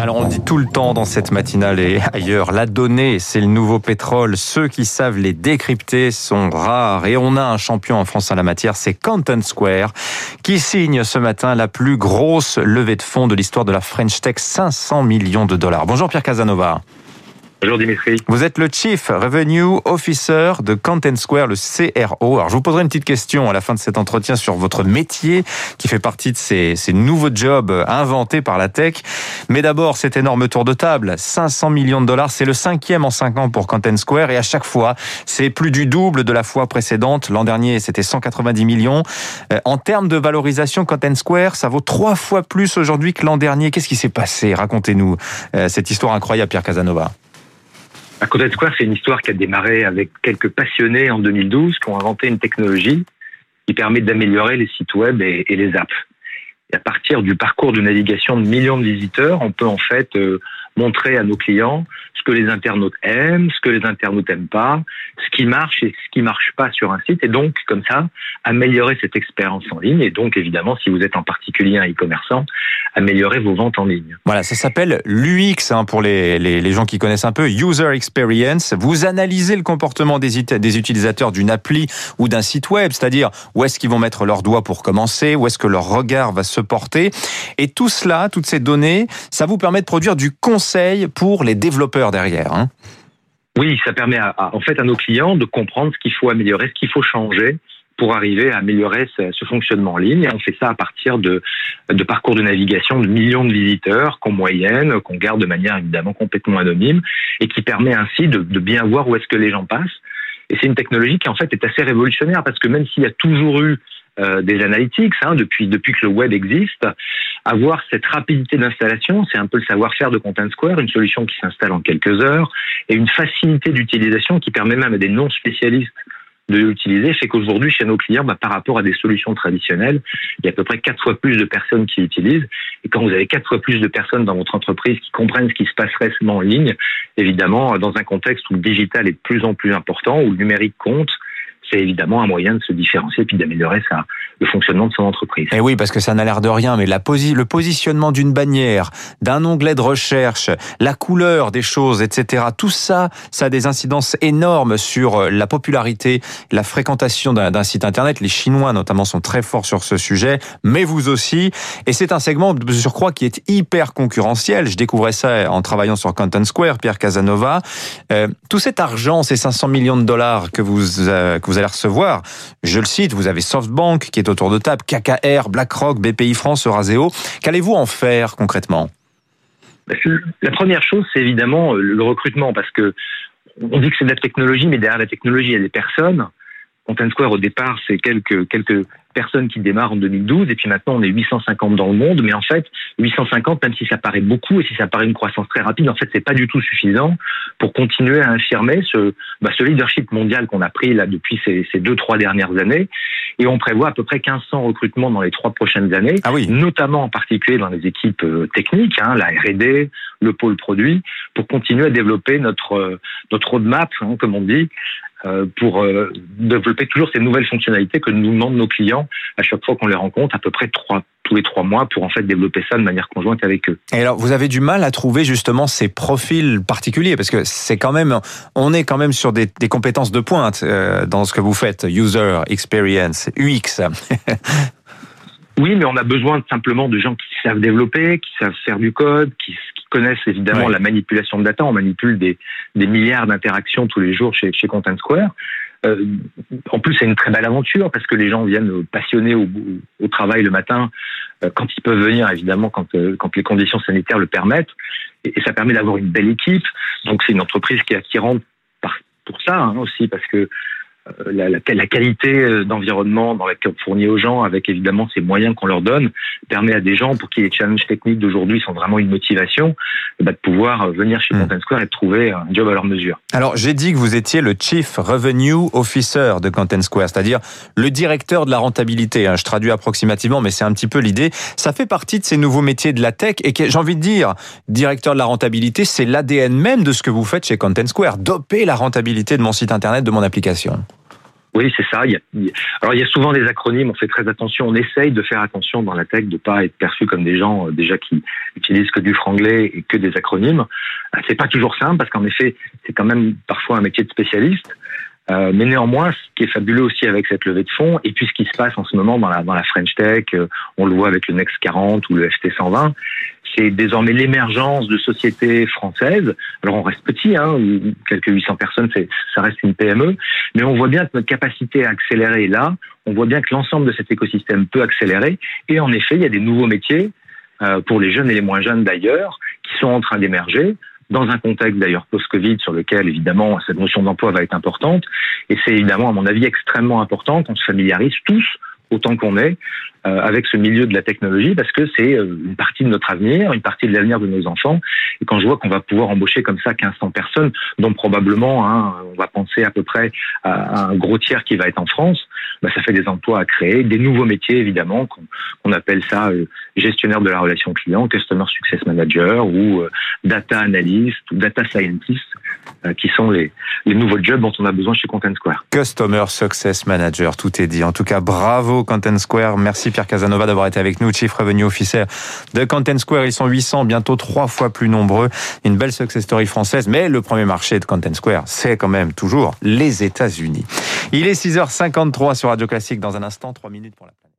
Alors on dit tout le temps dans cette matinale et ailleurs, la donnée, c'est le nouveau pétrole. Ceux qui savent les décrypter sont rares et on a un champion en France en la matière, c'est Content Square, qui signe ce matin la plus grosse levée de fonds de l'histoire de la French Tech, 500 millions de dollars. Bonjour Pierre Casanova. Bonjour Dimitri. Vous êtes le Chief Revenue Officer de Content Square, le CRO. Alors je vous poserai une petite question à la fin de cet entretien sur votre métier qui fait partie de ces, ces nouveaux jobs inventés par la tech. Mais d'abord, cet énorme tour de table, 500 millions de dollars, c'est le cinquième en cinq ans pour Content Square et à chaque fois, c'est plus du double de la fois précédente. L'an dernier, c'était 190 millions. Euh, en termes de valorisation, Content Square, ça vaut trois fois plus aujourd'hui que l'an dernier. Qu'est-ce qui s'est passé? Racontez-nous euh, cette histoire incroyable, Pierre Casanova. À Content Square, c'est une histoire qui a démarré avec quelques passionnés en 2012 qui ont inventé une technologie qui permet d'améliorer les sites web et, les apps. Et à partir du parcours de navigation de millions de visiteurs, on peut en fait euh, montrer à nos clients ce que les internautes aiment, ce que les internautes n'aiment pas, ce qui marche et ce qui marche pas sur un site, et donc comme ça améliorer cette expérience en ligne. Et donc évidemment, si vous êtes en particulier un e-commerçant, améliorer vos ventes en ligne. Voilà, ça s'appelle l'UX hein, pour les, les, gens qui connaissent un peu, User Experience. Vous analysez le comportement des, des utilisateurs d'une appli ou d'un site web, c'est-à-dire où est-ce qu'ils vont mettre leur doigt pour commencer, où est-ce que leur regard va se porter. Et tout cela, toutes ces données, ça vous permet de produire du conseil pour les développeurs derrière. Hein. Oui, ça permet à, en fait à nos clients de comprendre ce qu'il faut améliorer, ce qu'il faut changer pour arriver à améliorer ce, fonctionnement en ligne. Et on fait ça à partir de, de parcours de navigation de millions de visiteurs qu'en moyenne, qu'on garde de manière évidemment complètement anonyme et qui permet ainsi de, de bien voir où est-ce que les gens passent. Et c'est une technologie qui en fait est assez révolutionnaire parce que même s'il y a toujours eu euh, des analytics hein, depuis que le web existe, avoir cette rapidité d'installation, c'est un peu le savoir-faire de Content Square, une solution qui s'installe en quelques heures et une facilité d'utilisation qui permet même à des non spécialistes de l'utiliser fait qu'aujourd'hui, chez nos clients, bah, par rapport à des solutions traditionnelles, il y a à peu près quatre fois plus de personnes qui l'utilisent. Et quand vous avez quatre fois plus de personnes dans votre entreprise qui comprennent ce qui se passe récemment en ligne, évidemment, dans un contexte où le digital est de plus en plus important, où le numérique compte, c'est évidemment un moyen de se différencier puis d'améliorer le fonctionnement de son entreprise. Et eh oui, parce que ça n'a l'air de rien, mais le positionnement d'une bannière, d'un onglet de recherche, la couleur des choses, etc. Tout ça, ça a des incidences énormes sur euh, la popularité, la fréquentation d'un site internet. Les Chinois, notamment, sont très forts sur ce sujet, mais vous aussi. Et c'est un segment de surcroît qui est hyper concurrentiel. Je découvrais ça en travaillant sur Content Square, Pierre Casanova. Euh, tout cet argent, ces 500 millions de dollars que vous, euh, que vous recevoir. Je le cite, vous avez SoftBank qui est autour de table, KKR, BlackRock, BPI France, Euraseo. Qu'allez-vous en faire concrètement? Bah, La première chose, c'est évidemment euh, le recrutement, parce que on dit que c'est de la technologie, mais derrière la technologie, il y a des personnes. Content Square, au départ, c'est quelques, quelques personnes qui démarrent en 2012 et puis maintenant on est 850 dans le monde mais en fait 850 même si ça paraît beaucoup et si ça paraît une croissance très rapide en fait c'est pas du tout suffisant pour continuer à affirmer ce, bah, ce leadership mondial qu'on a pris là depuis ces, ces deux trois dernières années et on prévoit à peu près 1500 recrutements dans les trois prochaines années ah oui. notamment en particulier dans les équipes euh, techniques hein, la R&D le pôle produit pour continuer à développer notre euh, notre roadmap hein, comme on dit pour euh, développer toujours ces nouvelles fonctionnalités que nous demandent nos clients à chaque fois qu'on les rencontre, à peu près trois, tous les trois mois, pour en fait développer ça de manière conjointe avec eux. Et alors, vous avez du mal à trouver justement ces profils particuliers, parce que c'est quand même, on est quand même sur des, des compétences de pointe euh, dans ce que vous faites, user experience, UX. Oui, mais on a besoin simplement de gens qui savent développer, qui savent faire du code, qui, connaissent évidemment la manipulation de data. On manipule des, des milliards d'interactions tous les jours chez, chez Content Square. Euh, en plus, c'est une très belle aventure parce que les gens viennent passionnés au, au travail le matin, euh, quand ils peuvent venir, évidemment, quand, euh, quand les conditions sanitaires le permettent. Et, ça permet d'avoir une belle équipe. Donc, c'est une entreprise qui est attirante par, pour ça hein, aussi, parce que la, la, la, qualité euh, d'environnement dans laquelle on fournit aux gens, avec évidemment ces moyens qu'on leur donne, permet à des gens pour qui les challenges techniques d'aujourd'hui sont vraiment une motivation, eh ben, de pouvoir euh, venir chez. Content Square et de trouver un job à leur mesure. Alors j'ai dit que vous étiez le Chief Revenue Officer de Content Square, c'est-à-dire le directeur de la rentabilité. Hein. Je traduis approximativement, mais c'est un petit peu l'idée. Ça fait partie de ces nouveaux métiers de la tech et j'ai envie de dire, directeur de la rentabilité, c'est l'ADN même de ce que vous faites chez Content Square, doper la rentabilité de mon site internet, de mon application. Oui, c'est ça. Il y a, alors, il y a souvent des acronymes. On fait très attention. On essaye de faire attention dans la tech de pas être perçu comme des gens euh, déjà qui utilisent que du franglais et que des acronymes. C'est pas toujours simple parce qu'en effet, c'est quand même parfois un métier de spécialiste. Euh, mais néanmoins, ce qui est fabuleux aussi avec cette levée de fonds, et puis ce qui se passe en ce moment dans la, French Tech, euh, on le voit avec le Next 40 ou le FT 120, c'est désormais l'émergence de sociétés françaises. Alors on reste petit, hein, quelques 800 personnes, ça reste une PME, mais on voit bien que notre capacité à accélérer est là. On voit bien que l'ensemble de cet écosystème peut accélérer. Et en effet, il y a des nouveaux métiers euh, pour les jeunes et les moins jeunes d'ailleurs, qui sont en train d'émerger dans un contexte d'ailleurs post-Covid sur lequel évidemment cette notion d'emploi va être importante. Et c'est évidemment, à mon avis, extrêmement important qu'on se familiarise tous autant qu'on est euh, avec ce milieu de la technologie parce que c'est euh, une partie de notre avenir, une partie de l'avenir de nos enfants. Et quand je vois qu'on va pouvoir embaucher comme ça 1500 personnes, dont probablement hein, on va penser à peu près à un gros tiers qui va être en France, bah, ça fait des emplois à créer, des nouveaux métiers évidemment, qu'on appelle ça euh, gestionnaire de la relation client, customer success manager ou data analyst ou data scientist, qui sont les, les nouveaux jobs dont on a besoin chez Content Square. Customer success manager, tout est dit. En tout cas, bravo Content Square. Merci Pierre Casanova d'avoir été avec nous, Chief Revenue Officer de Content Square. Ils sont 800, bientôt trois fois plus nombreux. Une belle success story française, mais le premier marché de Content Square, c'est quand même toujours les États-Unis. Il est 6h53 sur Radio Classique. Dans un instant, 3 minutes pour la planète.